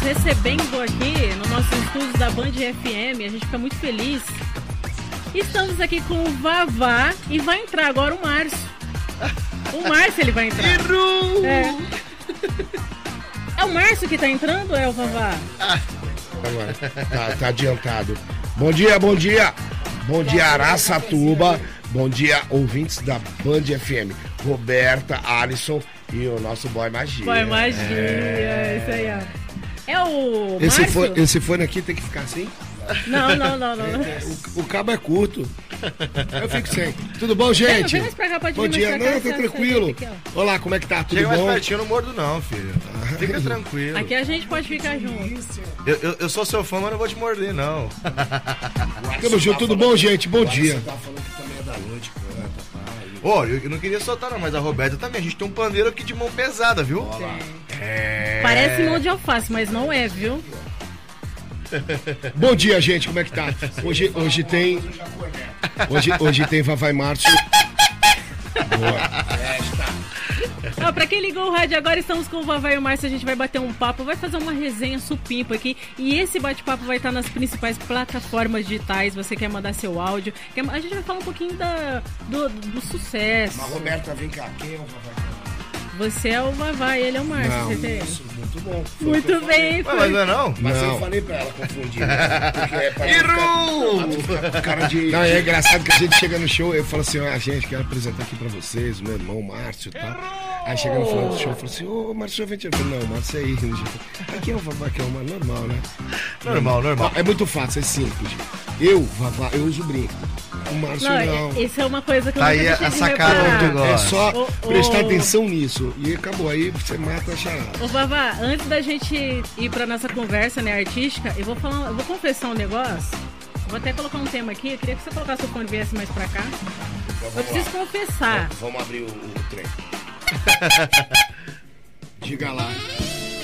recebendo aqui no nosso estúdio da Band FM. A gente fica muito feliz. Estamos aqui com o Vavá e vai entrar agora o Márcio. O Márcio ele vai entrar. É. é o Márcio que tá entrando ou é o Vavá? Agora, tá, tá adiantado. Bom dia, bom dia. Bom dia, Araçatuba. Bom dia, ouvintes da Band FM. Roberta, Alisson e o nosso boy Magia. Boy Magia, é isso aí, ó. É o Esse, Márcio? fone, esse fone aqui tem que ficar assim? Não, não, não, não. não. O, o cabo é curto. Eu fico sem. Tudo bom, Vem, gente? vem mais pra cá, pode Bom vir mais dia. cá, Não, você tá tranquilo. aqui. Olá, como é que tá? Tudo Chega mais bom? pertinho, eu não mordo não, filho. Fica tranquilo. Aqui a gente pode ficar junto. Eu, eu, eu sou seu fã, mas não vou te morder, não. Tamo junto, tudo bom, gente? Bom dia. Tá falando que também é da noite, canta, pai. Ô, eu, eu não queria soltar não, mas a Roberta também. A gente tem um pandeiro aqui de mão pesada, viu? É... Parece mão de alface, mas não é, viu? Bom dia, gente. Como é que tá? Hoje, hoje tem. Hoje, hoje tem Vavai Márcio. Ó, pra quem ligou o rádio agora, estamos com o Vavá e o Márcio. A gente vai bater um papo, vai fazer uma resenha supimpa aqui. E esse bate-papo vai estar nas principais plataformas digitais. Você quer mandar seu áudio? quer- A gente vai falar um pouquinho da, do, do sucesso. Mas Roberta, vem cá, quem é o Vavá? Você é o Vavá e ele é o Márcio. Não, você tem? Isso, muito bom. Muito bem, Ué, mas foi. não é não? Mas eu Não. falei pra ela confundir. né? Porque é pra cara de. Não, é engraçado que a gente chega no show eu falo assim, ah, gente, quero apresentar aqui pra vocês, meu irmão Márcio e tal. Aí no final do show e fala assim, ô Márcio, vem te Eu falo, Não, Márcio é aí. Aqui é o Vavá, que é uma normal, né? Normal, normal. É muito fácil, é simples. Eu, Vavá, eu uso brinco. O Márcio Não, não. é- isso é uma coisa que eu Tá nunca aí a- deixei a sacada do negócio. É só prestar atenção nisso. E acabou, aí você mata a charada. Ô, Vavá, antes da gente ir pra nossa conversa, né, artística, eu vou falar, eu vou confessar um negócio. Eu vou até colocar um tema aqui. Eu queria que você colocasse o fone viesse mais pra cá. Eu preciso confessar. Vamos abrir o, o trem. Diga lá.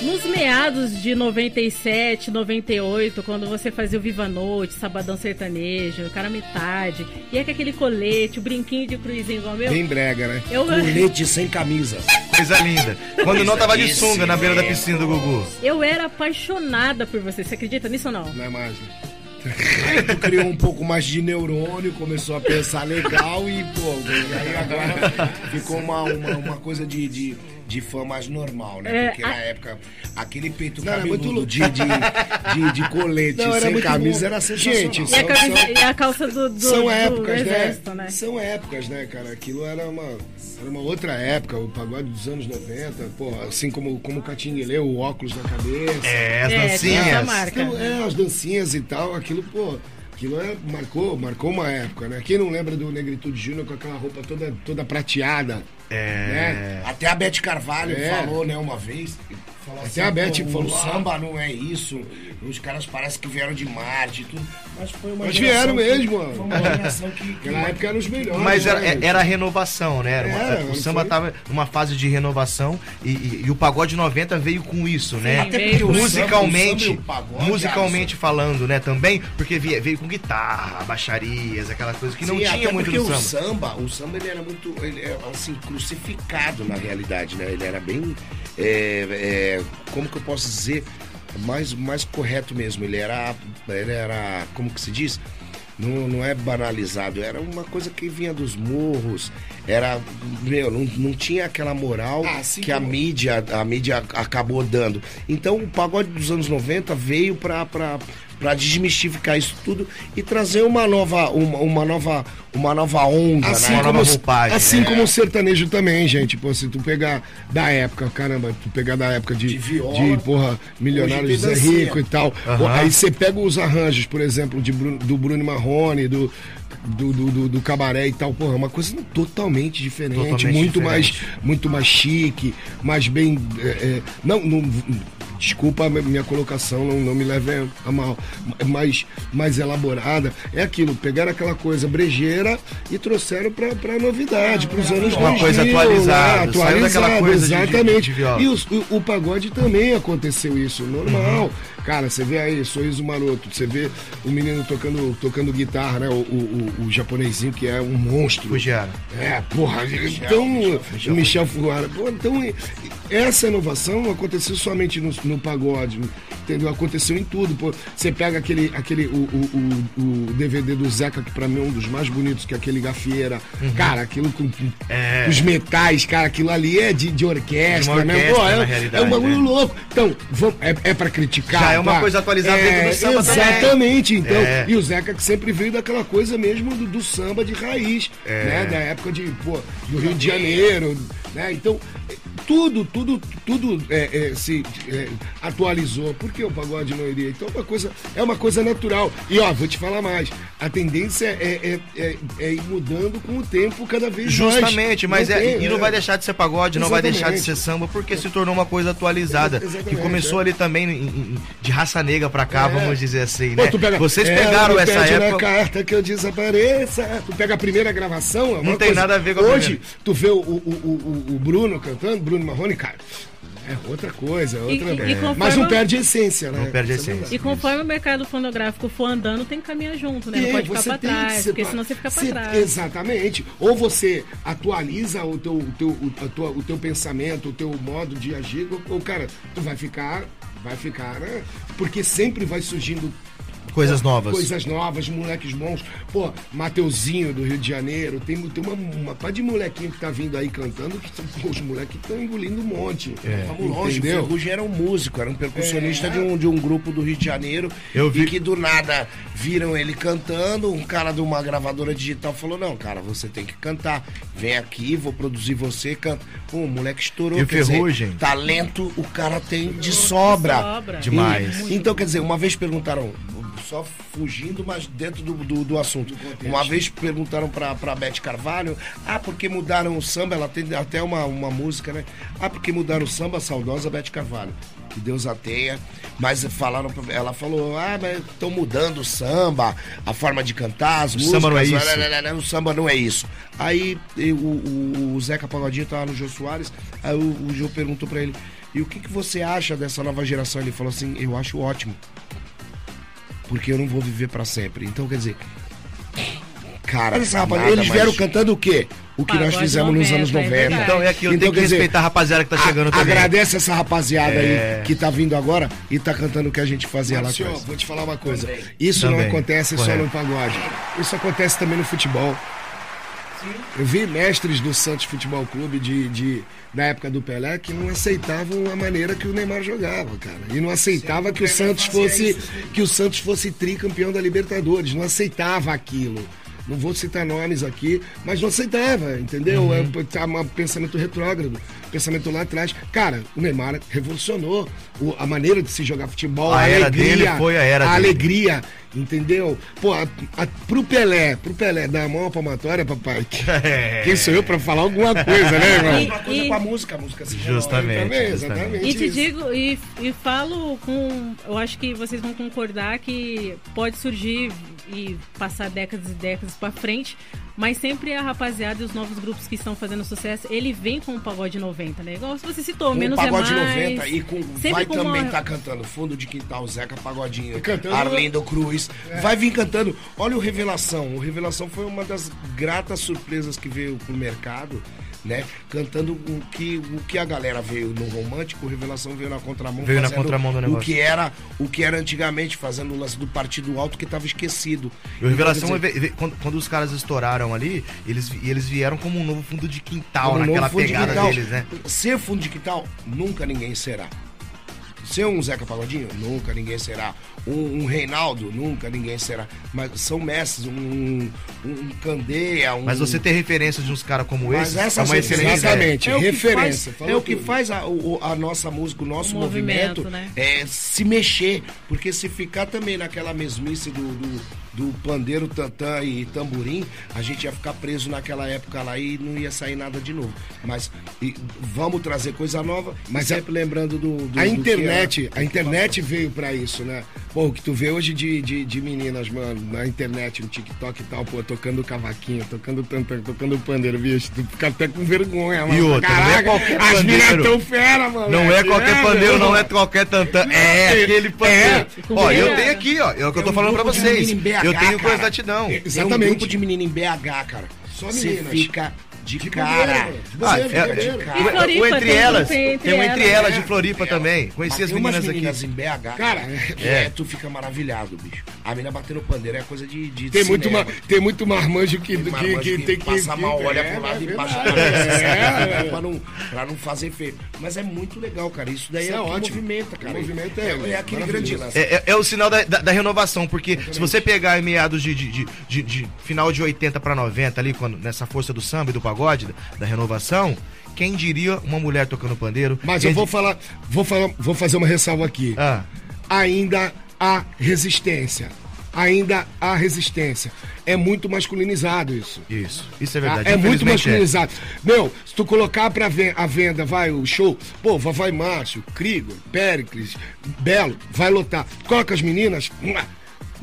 Nos meados de 97, 98, quando você fazia o Viva Noite, Sabadão Sertanejo, Cara Metade, e é com aquele colete, o brinquinho de cruizinho igual meu. Bem brega, né? Eu, Colete sem camisa. Coisa linda. Quando não tava de sunga na beira da piscina do Gugu. eu era apaixonada por você. Você acredita nisso ou não? Não é mágica. Aí tu criou um pouco mais de neurônio, começou a pensar legal e, pô, aí agora ficou uma, uma, uma coisa de, de, de fã mais normal, né? É, Porque a- na época, aquele peito Não, cabeludo muito de, de, de, de colete Não, sem camisa bom. era sensacional. Gente, E a, São- camisa- são- e a calça do, do, São do épocas, exército, né? né? São épocas, né, cara? Aquilo era uma, era uma outra época, o pagode dos anos 90, pô, assim como, como o Catinguelê, o óculos na cabeça. É, as É, dancinhas. marca. Então, é, as dancinhas e tal, aquilo, pô, aquilo é, marcou, marcou uma época, né? Quem não lembra do Negritude Júnior com aquela roupa toda, toda prateada? É. Né? Até a Beth Carvalho É. falou, né, uma vez. Falou Até a Beth "Pô, falou, O ah." samba não é isso. Os caras parecem que vieram de Marte e tudo. Mas foi uma Mas vieram que- mesmo, mano. Foi uma geração que. Naquela época eram os melhores. Mas era, né? era a renovação, né? Era uma- Era, o samba foi? tava numa fase de renovação e, e- e o pagode 90 veio com isso, né? Até porque o samba- musicalmente, o samba e o pagode, musicalmente falando, né? Também, porque veio, veio com guitarra, baixarias, aquela coisa que não Sim, tinha muito porque no o samba. samba, o samba ele era muito, ele é, assim, crucificado na realidade, né? Ele era bem, é, é, como que eu posso dizer, mais, mais correto mesmo. Ele era, ele era, como que se diz? Não, não é banalizado, era uma coisa que vinha dos morros, era, meu, não, não tinha aquela moral Ah, que a como- mídia, a mídia acabou dando. Então o pagode dos anos 90 veio pra, pra, pra desmistificar isso tudo e trazer uma nova, uma, uma nova, uma nova onda, Assim, né? Uma como, nova roupagem, assim né? como o sertanejo também, gente. Pô, se tu pegar da época, caramba, tu pegar da época de, De viola. de, porra, Milionário José. Rico e tal. Pô, aí você pega os arranjos, por exemplo, de Bruno- do Bruno Marrone, do, do, do, do- do cabaré e tal, porra, é uma coisa totalmente diferente, Totalmente muito diferente. mais muito mais chique, mais bem. é, é, não, não. Desculpa a minha colocação, não, não me leve a mal, mais, mais elaborada. É aquilo, pegaram aquela coisa brejeira e trouxeram pra novidade, pros anos Uma 2000, coisa atualizada, né? daquela coisa de- de- exatamente. de viola. E os- o, o pagode também aconteceu isso, normal. Cara, você vê aí, Sorriso Maroto, você vê o menino tocando, tocando guitarra, né? O, o, o, o japonesinho que é um monstro. Fugiara. É, porra, então, o Michel Furuara. Pô, então, essa inovação aconteceu somente nos, no pagode. Entendeu? Aconteceu em tudo. Pô, você pega aquele, aquele o, o, o, DVD do Zeca, que pra mim é um dos mais bonitos, que é aquele gafieira. Uhum. Cara, aquilo com, com É. os metais, cara, aquilo ali é de, de orquestra, De né? orquestra, Pô, na é, é um bagulho né? louco. Então, vamos, é, é pra criticar. É uma tá? coisa atualizada dentro do samba também. Exatamente. Então, É. e o Zeca que sempre veio daquela coisa mesmo do, do samba de raiz, É. né? Da época de, pô, do Rio de Janeiro, né? Então, tudo, tudo, tudo é, é, se é, atualizou. Por que o pagode não iria? Então, uma coisa, é uma coisa natural. E, ó, vou te falar mais. A tendência é, é, é, é ir mudando com o tempo cada vez mais. Justamente, mas Não é, tem, e não é. vai deixar de ser pagode, não vai deixar de Exatamente. ser samba, porque se tornou uma coisa atualizada. Exatamente, que começou é. ali também de raça negra pra cá, É. vamos dizer assim, né? pega- Vocês pegaram essa pede na época. carta que eu desapareça. Tu pega a primeira gravação, é Não tem coisa- nada a ver com a Hoje, primeira. tu vê o, o, o, o- o Bruno cantando, Bruno Marrone, cara. É outra coisa, E- outra. e- e é. conforme- Mas não perde a essência, né? Não perde a é essência. E conforme o mercado fonográfico for andando, tem que caminhar junto, né? Não É, pode ficar pra que trás, ser porque senão você fica pra ser- trás. Exatamente. Ou você atualiza o teu, o teu, o, a tua- o teu pensamento, o teu modo de agir, ou, ou, cara, tu vai ficar, vai ficar, né? Porque sempre vai surgindo Coisas novas. Coisas novas, moleques bons. Pô, Mateuzinho do Rio de Janeiro. Tem, tem uma, uma pá de molequinho que tá vindo aí cantando que são- pô, os moleques estão engolindo um monte. Vamos longe, o Entendeu? Ferrugem era um músico, era um percussionista É. de, um, de um grupo do Rio de Janeiro. Eu vi- E que do nada viram ele cantando, um cara de uma gravadora digital falou, não, cara, você tem que cantar. Vem aqui, vou produzir você, canta. Pô, o moleque estourou. E o quer dizer, Ferrugem? talento o cara tem de sobra. sobra. Demais. Então, quer dizer, uma vez perguntaram, só fugindo, mas dentro do, do, do assunto. Uma vez perguntaram pra, pra Beth Carvalho, ah, porque mudaram o samba, ela tem até uma, uma música, né? Ah, porque mudaram o samba, a saudosa Beth Carvalho. Que Deus a tenha. Mas falaram, ela falou, ah, mas estão mudando o samba, a forma de cantar, as O músicas. samba não é isso. né, né, né, né, O samba não é isso. Aí e o, o, o Zeca Pagodinho tava no Jô Soares, aí o, o Jô perguntou pra ele, e o que, que você acha dessa nova geração? Ele falou assim, eu acho ótimo porque eu não vou viver pra sempre. Então, quer dizer, cara, só, rapaz, eles mais- vieram cantando o quê? O que nós Pagode fizemos nos 90, anos é 90. verdade. Então é aquilo, tem que quer dizer, respeitar a rapaziada que tá chegando a- também. Agradece essa rapaziada É. aí que tá vindo agora e tá cantando o que a gente fazia lá Márcio, atrás. vou te falar uma coisa. Isso Também. não acontece só Correto. no pagode. Isso acontece também no futebol. Eu vi mestres do Santos Futebol Clube de, de- da época do Pelé que não aceitavam a maneira que o Neymar jogava, cara. E não aceitava que o Santos fosse que o Santos fosse tricampeão da Libertadores. Não aceitava aquilo. Não vou citar nomes aqui, mas não aceitava, entendeu? É tá um pensamento retrógrado, pensamento lá atrás. Cara, o Neymar revolucionou a maneira de se jogar futebol, A a, era alegria, dele foi a era dele. alegria, entendeu? Pô, a, a, pro Pelé, pro Pelé dar a mão palmatória, papai. É. Quem sou eu pra falar alguma coisa, né, irmão? E- Uma coisa com a música, a música se Justamente. Também, justamente. exatamente. E te isso. digo, e, e falo com. Eu acho que vocês vão concordar que pode surgir e passar décadas e décadas pra frente, mas sempre a rapaziada e os novos grupos que estão fazendo sucesso, ele vem com o pagode 90, né? Igual você citou, Com menos o pagode é mais. 90 e com, vai com também uma- estar cantando Fundo de Quintal, Zeca Pagodinho, Cantando- Arlindo Cruz. Vai vir cantando. Olha o Revelação. O Revelação foi uma das gratas surpresas que veio pro mercado, né? Cantando o que, o que a galera veio no romântico, o Revelação veio na contramão. Veio na contramão do O negócio. que era, o que era antigamente, fazendo o lance do Partido Alto que estava esquecido. E o Revelação, Então, dizer, ve- quando, quando os caras estouraram ali, eles, eles vieram como um novo fundo de quintal, Como naquela de pegada quintal. deles, né? Ser fundo de quintal, nunca ninguém será. Ser um Zeca Pagodinho, nunca ninguém será. Um, um Reinaldo, nunca ninguém será. Mas são mestres, um, um Candeia, um. Mas você ter referência de uns caras como Mas esses essa é uma excelente. Exatamente, é o que referência. faz, é o que tudo. faz a, o- a nossa música, o nosso O movimento, movimento, né? é se mexer. Porque se ficar também naquela mesmice do, do, do pandeiro, tantã e tamborim, a gente ia ficar preso naquela época lá e não ia sair nada de novo. Mas e vamos trazer coisa nova, mas Mas a- sempre lembrando do. do- A do que internet, a internet veio pra isso, né? Pô, o que tu vê hoje de, de, de meninas, mano, na internet, no TikTok e tal, pô, tocando cavaquinho, tocando tantã, tocando pandeiro, bicho, tu fica até com vergonha, mano. outra, não é Caraca, qualquer as pandeiro. minas tão fera, mano. Não é qualquer pandeiro, não é qualquer tantã, é aquele pandeiro. Com Ó, eu vergonha. tenho aqui, ó, é o que eu tô um falando pra vocês. BH, Eu tenho com cara. exatidão. Tem um Exatamente. grupo de menino em BH, cara. Só Você meninas. fica de, De cara. De Ah, de é- o- o Entre Elas, tem Entre o Elas, Elas né? de Floripa também. Conheci as meninas aqui. em BH, Cara, é, tu fica maravilhado, bicho. A mina batendo pandeiro é coisa de, de Tem muito, ma- tem muito marmanjo que, Tem que, marmanjo que, tem que. passa que- mal, olha é, pro lado e é da verdade. cabeça, É, pra, não, pra não fazer feio. Mas é muito legal, cara. Isso daí Isso é, é o que ótimo. movimenta, cara. O movimento é- é, aquele grande lance. É, é- é o sinal da, da- da renovação, porque se você pegar em meados de, de- de- de- de final de 80 pra 90, ali, quando, nessa força do samba e do pagode, da, da renovação, quem diria uma mulher tocando pandeiro? Mas eu vou falar, vou falar, vou fazer uma ressalva aqui. Ah, Ainda há resistência. Ainda há resistência. É muito masculinizado isso. isso, isso é verdade. É muito Infelizmente masculinizado. Meu, se tu colocar pra a venda, vai o show, pô, vai Márcio, Krigor, Péricles, Belo, vai lotar. Coloca as meninas,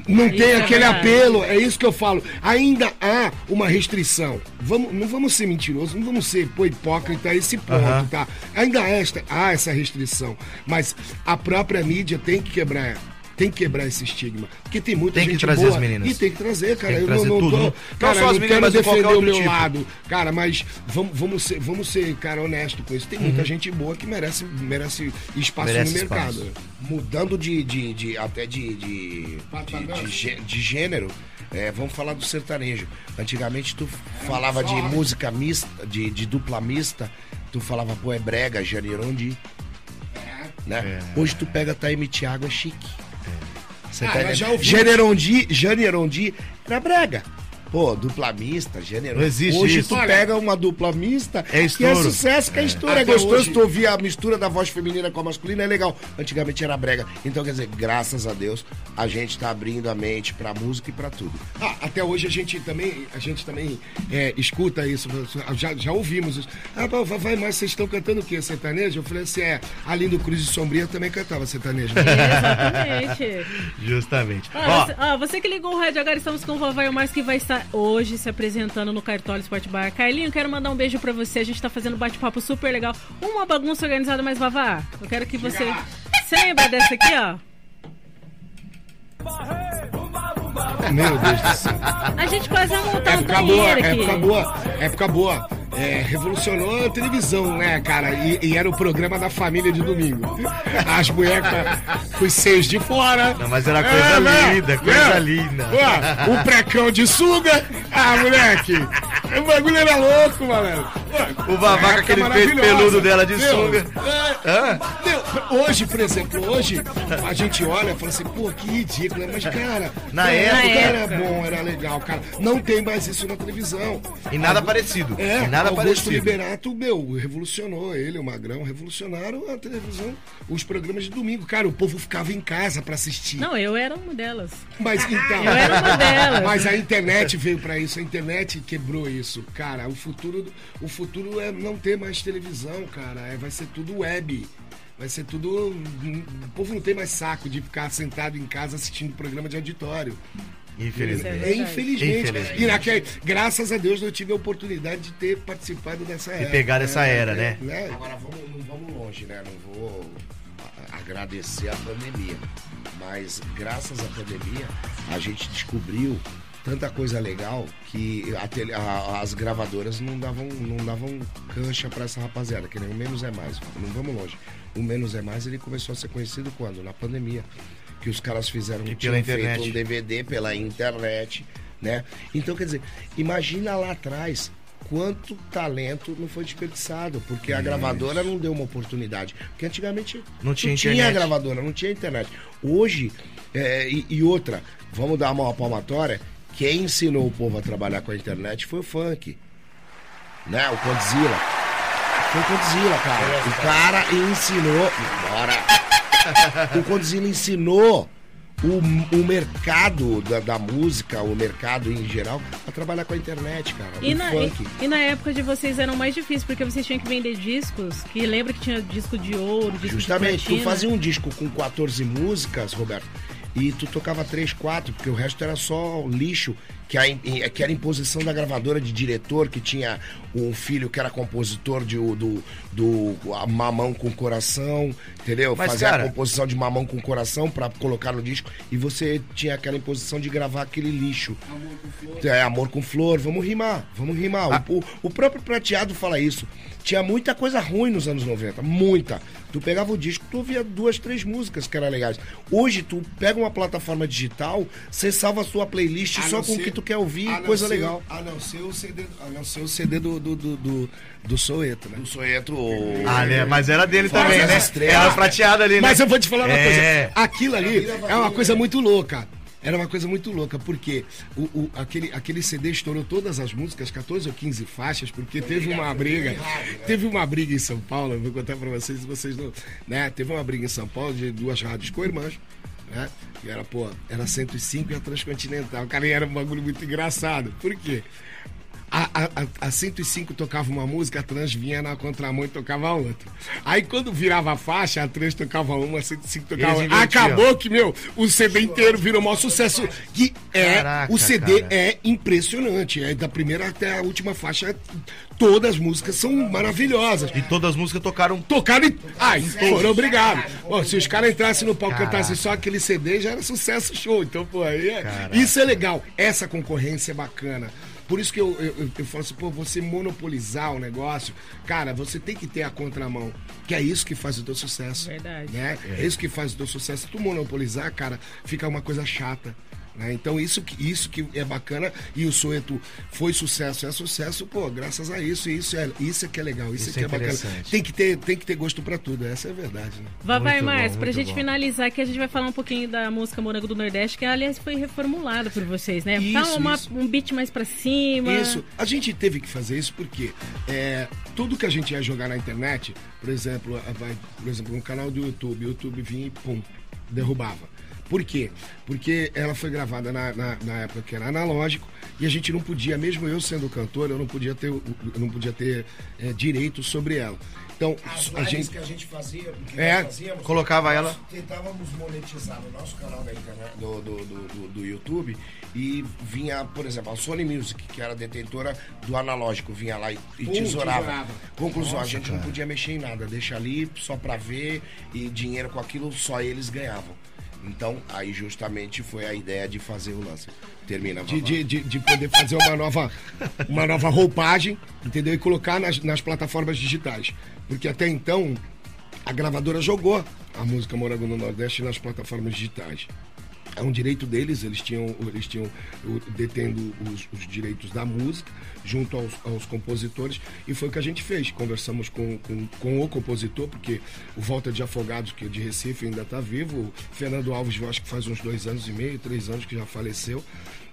não Isso tem é aquele verdade. apelo, é isso que eu falo. Ainda há uma restrição. Vamos, não vamos ser mentirosos, não vamos ser pô, hipócrita a esse ponto, tá? Ainda há, esta, há essa restrição. Mas a própria mídia tem que quebrar. Tem que quebrar esse estigma. Porque tem muita Tem que gente trazer boa. as meninas. E tem que trazer, cara. Tem que eu trazer não, não tudo, tô. não- Cara, não só as meninas, quero mas defender o meu tipo. lado. Cara, mas vamos, vamos, ser, vamos ser, cara, honesto com isso. Tem Uhum. muita gente boa que merece, merece espaço Merece no mercado. espaço. Mudando de, de, de- até de, de, de, de gê- de gênero, é, vamos falar do sertanejo. Antigamente tu falava de música mista, de, de dupla mista, tu falava, pô, é brega, Janerondi. Né? Hoje tu pega Taime Thiago, é chique. Você Ah, tá já ouvi. Janerondi, Janerondi era brega. Pô, dupla mista, gênero. Não existe Hoje isso. tu Olha, pega uma dupla mista É que é sucesso, que é estouro. É Até gostoso hoje. tu ouvir a mistura da voz feminina com a masculina, é legal. Antigamente era brega. Então, quer dizer, graças a Deus, a gente tá abrindo a mente pra música e pra tudo. Ah, até hoje a gente também, a gente também é, escuta isso, já, já ouvimos isso. Ah, vai mais, vocês estão cantando o quê? Sertanejo? Eu falei assim, é, ali no Cruz de Sombria também cantava sertanejo. Exatamente. Justamente. Ó, Ó, você, ó, você que ligou o rádio agora, estamos com o Vovó e o Márcio que vai estar hoje se apresentando no Cartola Sport Bar. Carlinho, quero mandar um beijo pra você. A gente tá fazendo um bate-papo super legal. Uma bagunça organizada, mas Vavá, eu quero que você. Você lembra dessa aqui, ó? Meu Deus do céu. A gente quase vai montar um Época boa, banheiro aqui. época boa, época boa. É, revolucionou a televisão, né, cara? E, e era o programa da família de domingo. As bonecas com os seios de fora. Não, mas era coisa né? linda, coisa Né? linda. O precão de suga. Ah, moleque. O bagulho era louco, malandro. O Época aquele peito peludo dela de Meu, sunga. é, Hã? hoje, por exemplo, hoje a gente olha e fala assim, pô, que ridículo, mas cara, Na na época- era bom, era legal, cara. Não tem mais isso na televisão. E nada parecido. É, e nada Augusto parecido. Liberato, meu, revolucionou ele, o Magrão, revolucionaram a televisão, os programas de domingo. Cara, o povo ficava em casa pra assistir. Não, eu era uma delas. Mas então. Eu era uma delas. Mas a internet veio pra isso, a internet quebrou isso. Cara, o futuro, o futuro é não ter mais televisão, cara. É, vai ser tudo web. Vai ser tudo. O povo não tem mais saco de ficar sentado em casa assistindo programa de auditório. Infelizmente. É, verdade. infelizmente. Infelizmente. E naquele, graças a Deus eu tive a oportunidade de ter participado dessa era. pegar essa era, né? Agora vamos, não vamos longe, né? Não vou agradecer a pandemia. Mas graças à pandemia, a gente descobriu tanta coisa legal que a tele- a- as gravadoras não davam, não davam cancha pra essa rapaziada, que nem o Menos é Mais. Não vamos longe. O Menos é Mais ele começou a ser conhecido quando? Na pandemia. Que os caras fizeram E tinham pela feito internet. um DVD pela internet, né? Então, quer dizer, imagina lá atrás quanto talento não foi desperdiçado, porque a gravadora não deu uma oportunidade. Porque antigamente Não tinha tinha internet. gravadora, não tinha internet. Hoje, é, e, e outra, vamos dar uma palmatória, quem ensinou o povo a trabalhar com a internet foi o funk. Né? O Condzilla. Foi o Condzilla, cara. O cara ensinou. Bora! o Condzilla ensinou o, o mercado da, da música, o mercado em geral, a trabalhar com a internet, cara. E na, e, e na época de vocês eram mais difícil, porque vocês tinham que vender discos, que lembra que tinha disco de ouro, disco Justamente, de tu fazia um disco com 14 músicas, Roberto, e tu tocava 3, 4, porque o resto era só lixo que, a, que era imposição da gravadora de diretor, que tinha um filho que era compositor de, do, do Mamão com Coração, entendeu? Mas, Fazer cara- a composição de Mamão com Coração pra colocar no disco. E você tinha aquela imposição de gravar aquele lixo. É, amor com flor, vamos rimar, vamos rimar. Ah. O, o- próprio Prateado fala isso. Tinha muita coisa ruim nos anos 90, muita. Tu pegava o disco, tu ouvia duas, três músicas que eram legais. Hoje, tu pega uma plataforma digital, você salva a sua playlist A só com o ser- que tu quer ouvir, não coisa ser- legal. A não ser o CD, a não ser o CD do, do, do, do, do Soeto, né? O Soeto. o- Ah, né? Mas era dele Faz também, né? estrelas. Era prateada ali, né? Mas eu vou te falar uma É. coisa. Aquilo ali é uma coisa muito louca. Era uma coisa muito louca, porque o, o- aquele, aquele CD estourou todas as músicas, 14 ou 15 faixas, porque teve uma briga. Teve uma briga em São Paulo, eu vou contar pra vocês, se vocês não. Né? Teve uma briga em São Paulo de duas rádios co-irmãs. Né? Era, pô, era 105 e a Transcontinental. Cara, era um bagulho muito engraçado. Por quê? A, a, a- a 105 tocava uma música, a Trans vinha na contramão e tocava outra. Aí quando virava a faixa, a Trans tocava uma, a 105 tocava Eles outra. Acabou que, meu, o CD inteiro virou o maior sucesso. Que é, Caraca, o CD cara. é impressionante. É da primeira até a última faixa, todas as músicas são maravilhosas. E todas as músicas tocaram Tocaram e. Ai, foram obrigados. Pô, se os caras entrassem no palco e cantassem só aquele CD, já era sucesso show. Então, pô, aí é- isso é legal. Essa concorrência é bacana. Por isso que eu, eu, eu- falo assim, pô, você monopolizar o negócio, cara, você tem que ter a contramão. Que é isso que faz o teu sucesso. Verdade. Né? É. isso que faz o teu sucesso. Se tu monopolizar, cara, fica uma coisa chata. Né? Então isso que, isso que é bacana e o Soeto foi sucesso, é sucesso, pô, graças a isso, isso é, isso é que é legal, isso, Isso é que é é, bacana. Tem que ter, tem que ter gosto pra tudo, essa é a verdade, né? Bom, Márcio, pra gente bom. finalizar aqui, a gente vai falar um pouquinho da música Morango do Nordeste, que aliás foi reformulada por vocês, né? tá Isso, uma- isso. um beat mais pra cima. Isso, a gente teve que fazer isso porque é, tudo que a gente ia jogar na internet, por exemplo, a- vai, por exemplo, no canal do YouTube, o YouTube vinha e pum, derrubava. Por quê? Porque ela foi gravada na, na, na época que era analógico e a gente não podia, mesmo eu sendo cantor, eu não podia ter, não podia ter é, direito sobre ela. Então, a gente. que a gente fazia, o que É, nós fazíamos, colocava nós ela- Tentávamos monetizar no nosso canal da internet, do, do, do, do- do YouTube e vinha, por exemplo, a Sony Music, que era detentora do analógico, vinha lá e, e Pum, tesourava. tesourava. Conclusão, a gente não podia mexer em nada, deixa ali só pra ver e dinheiro com aquilo só eles ganhavam. Então, aí justamente foi a ideia de fazer o lance. Termina, de, de, de, de poder fazer uma nova, uma nova roupagem, entendeu? E colocar nas, nas plataformas digitais. Porque até então, a gravadora jogou a música Morango no Nordeste nas plataformas digitais. É um direito deles, eles tinham, eles tinham detendo os, os direitos da música junto aos, aos compositores e foi o que a gente fez. Conversamos com, com, com o compositor, porque o Volta de Afogados, que é de Recife, ainda está vivo. O Fernando Alves, eu acho que faz uns dois anos e meio, três anos que já faleceu.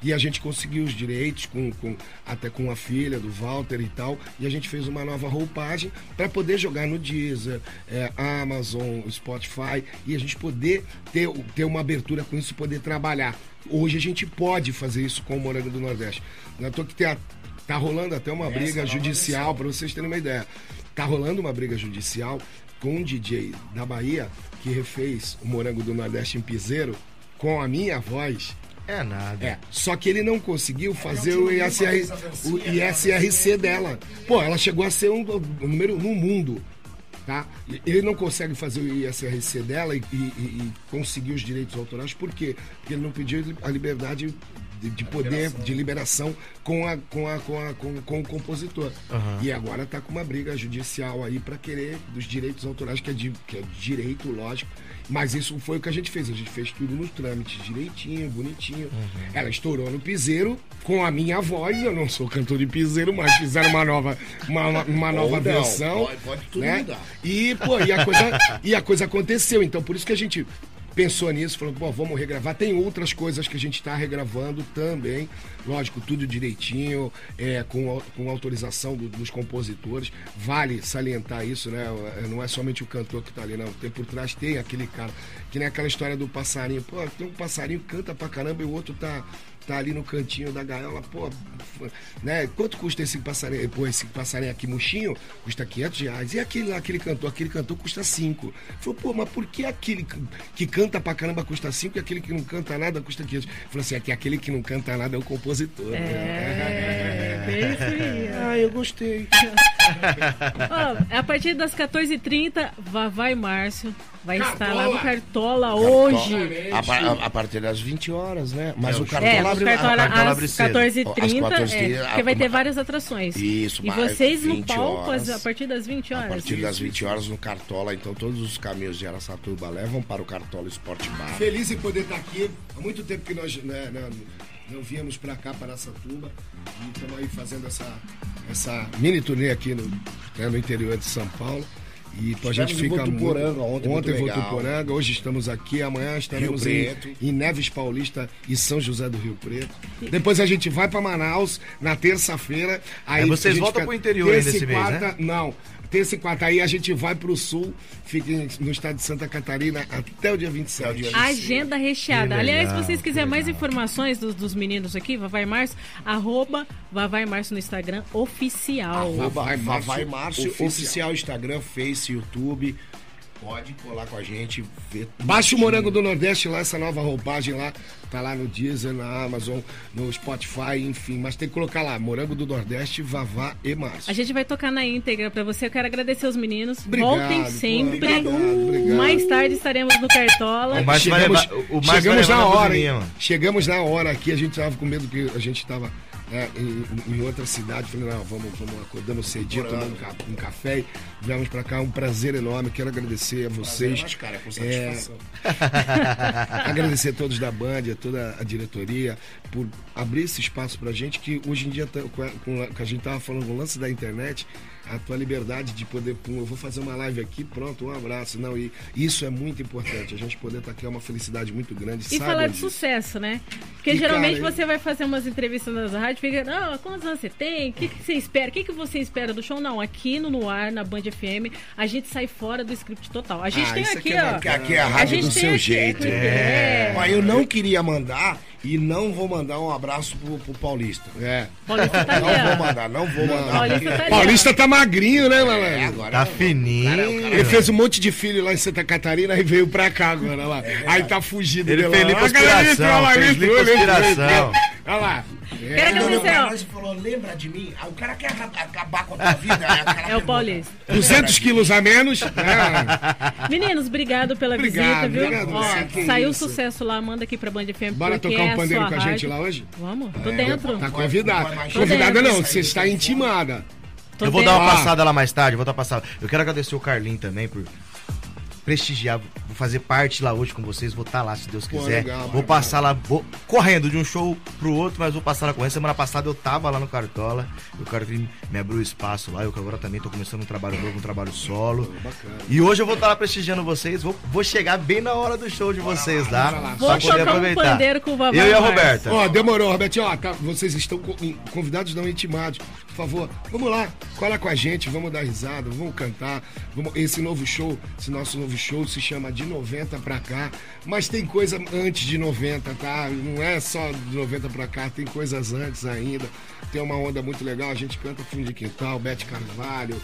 E a gente conseguiu os direitos, com, com- até com a filha do Walter e tal. E a gente fez uma nova roupagem para poder jogar no Deezer, é, Amazon, Spotify. E a gente poder ter, ter uma abertura com isso poder trabalhar. Hoje a gente pode fazer isso com o Morango do Nordeste. Não é à toa que tem a- tá rolando até uma briga judicial, para vocês terem uma ideia. Tá rolando uma briga judicial com um DJ da Bahia que refez o Morango do Nordeste em Piseiro com a minha voz. É nada. É, só que ele não conseguiu fazer o, ISR, o ISRC dela. Pô, ela chegou a ser um, o número no mundo. Tá? Ele não consegue fazer o ISRC dela e, e, e conseguir os direitos autorais, por quê? Porque ele não pediu a liberdade de, de poder, de liberação com, a, com, a, com, a, com, com o compositor. E agora tá com uma briga judicial aí para querer dos direitos autorais, que é, de, que é direito, lógico. Mas isso foi o que a gente fez. A gente fez tudo nos trâmites, direitinho, bonitinho. Ela estourou no piseiro com a minha voz. Eu não sou cantor de piseiro, mas fizeram uma nova, uma, uma- nova não, versão. pode- pode tudo né? mudar. E, pô, e a, coisa, e a coisa aconteceu. Então, por isso que a gente pensou nisso, falou, pô, vamos regravar. Tem outras coisas que a gente está regravando também. Lógico, tudo direitinho, é, com, com autorização do- dos compositores. Vale salientar isso, né? É, Não é somente o cantor que tá ali, não. Tem por trás, tem aquele cara. Que nem aquela história do passarinho. Pô, tem um passarinho que canta pra caramba e o outro tá. Tá ali no cantinho da gaiola, pô, né? Quanto custa esse passarinho? Pô, esse passarinho aqui, murchinho, custa 500 reais. E aquele lá, aquele cantor, aquele cantor custa 5. Falou, pô, mas por que aquele que canta pra caramba custa 5 e aquele que não canta nada custa 500? Falou assim, é que aquele que não canta nada é o compositor. né? É, isso aí. ó. Ah, eu gostei. Ó, a partir das 14h30, Vavá e Márcio vai estar lá no Cartola. Cartola hoje. A, a- a partir das 20 horas, né? Mas É, o cartão É, abre Cartola Cartola às abre cedo. 14h30, Às 14h30, é, porque vai ter a- várias atrações. Isso, E vocês no 20 palco horas. a partir das 20 A horas. partir das 20 horas no Cartola, então todos os caminhos de Araçatuba levam para o Cartola Esporte Bar. Feliz em poder estar aqui. Há muito tempo que nós né, não, não viemos para cá, para Satuba. E estamos aí fazendo essa, essa mini turnê aqui no, né, no interior de São Paulo. E pô, a gente fica muito... ontem, muito em legal. Votuporanga, hoje estamos aqui, amanhã estaremos em, Preto. em Neves Paulista e São José do Rio Preto. Depois a gente vai para Manaus na terça-feira. Aí É, vocês voltam fica pro interior terça ainda e esse mês, quarta, né? Não. Terça e quarta, aí a gente vai pro sul, fica no estado de Santa Catarina até o dia 27. Até o dia Agenda recheada. Que Aliás, legal, se vocês quiserem mais legal. informações dos, dos meninos aqui, Vavai Márcio, arroba Vavai Márcio no Instagram oficial. Márcio, Vavai Márcio Oficial. oficial. Instagram, Face, YouTube. Pode colar com a gente, ver tudo. Baixa o Morango do Nordeste lá, essa nova roupagem lá. Tá lá no Deezer, na Amazon, no Spotify, enfim. Mas tem que colocar lá, Morango do Nordeste, Vavá e Márcio. A gente vai tocar na íntegra pra você. Eu quero agradecer os meninos. Obrigado, Voltem sempre. obrigado, obrigado. Mais tarde estaremos no Cartola. O vai chegamos levar- o Márcio chegamos vai levar na hora, hein? Chegamos na hora aqui, a gente tava com medo que a gente tava né, em, em outra cidade. Falei, não, vamos, vamos acordando cedinho, tomando um, ca- um café. Viemos pra cá, um prazer enorme. Quero agradecer a vocês. Mas, cara, com É, satisfação. Agradecer a todos da Band, a toda a diretoria, por abrir esse espaço pra gente, que hoje em dia, tá- com a, com a- que a gente tava falando o lance da internet, a tua liberdade de poder, pum, eu vou fazer uma live aqui, pronto, um abraço. Não, e isso é muito importante. A gente poder estar aqui é uma felicidade muito grande. E falar de disso. sucesso, né? Porque E, geralmente cara, você vai fazer umas entrevistas nas rádios e fica, não, quantos anos você tem? O que, que você espera? O que, que você espera do show? Não, aqui no Noir, na Band FM, a gente sai fora do script total. A gente Ah, tem isso aqui, aqui é ó. bacana. Aqui é a a rádio gente do seu aqui- jeito. É. Mas eu não queria mandar e não vou mandar um abraço pro, pro Paulista. É. Paulista tá Não vou mandar, não vou mandar. Paulista tá Paulista tá magrinho, né, É, malandro? agora Tá fininho. Ele fez um monte de filho lá em Santa Catarina e veio pra cá agora lá. Aí tá fugido Ele fez entrou. Olha lá. É, Ele olhou pra agradecer, ó. nós e falou, lembra de mim? Ah, o cara quer aca- acabar com a tua vida. O cara É o Paulista. 200 quilos a menos. né? Meninos, obrigado pela Obrigado, visita, viu? obrigado Ó, você, que saiu isso. sucesso lá, manda aqui pra Band FM. Bora tocar é um pandeiro com a gente lá hoje? Vamos, tô dentro. Tá convidada. Convidada não, você está intimada. Tô Eu vou dar uma passada lá mais tarde, vou dar uma passada. Eu quero agradecer o Carlinho também por prestigiar, vou fazer parte lá hoje com vocês, vou estar lá se Deus Pô, quiser. legal, vou legal. passar lá, vou correndo de um show pro outro, mas vou passar lá correndo. Semana passada eu tava lá no Cartola, o Carlinho me abriu espaço lá, eu que agora também tô começando um trabalho novo, um trabalho solo. Bacana. E hoje eu vou estar lá prestigiando vocês, vou, vou chegar bem na hora do show de vocês lá, bora lá. Vou pra poder um aproveitar. pandeiro com o Vavá Eu e a. Roberta. Ó, demorou, Robertinho. Ó, tá, vocês estão convidados, não intimados. Por favor, vamos lá, cola com a gente, vamos dar risada, vamos cantar. Vamos, esse novo show, esse nosso novo show se chama De 90 pra cá. Mas tem coisa antes de 90, tá? Não é só de 90 pra cá, tem coisas antes ainda. Tem uma onda muito legal, a gente canta Fundo de Quintal, Bete Carvalho.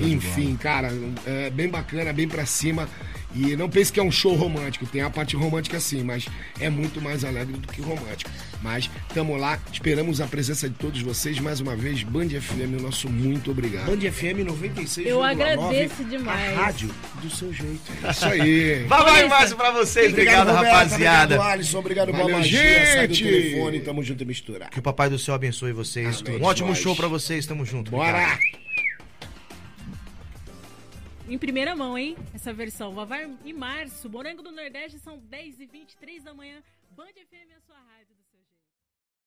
Enfim, cara, é bem bacana, bem pra cima. E não pense que é um show romântico, tem a parte romântica sim, mas é muito mais alegre do que romântico. Mas tamo lá, esperamos a presença de todos vocês mais uma vez. Band FM, nosso muito obrigado. Band FM 96,9. Eu agradeço demais. A rádio do seu jeito. Isso aí. Vai, vai, Márcio, pra vocês. Obrigado, Roberta, rapaziada. Obrigado, Alisson. Obrigado, Valeu, Boa Magia. Sai do gente. telefone, tamo junto e misturar. Que o Papai do Céu abençoe vocês. Amém. Um ótimo Nós. show pra vocês. Tamo junto. Bora! Obrigado. Em primeira mão, hein? Essa versão. Vavá e Março, Morango do Nordeste, são 10h23 da manhã. Band FM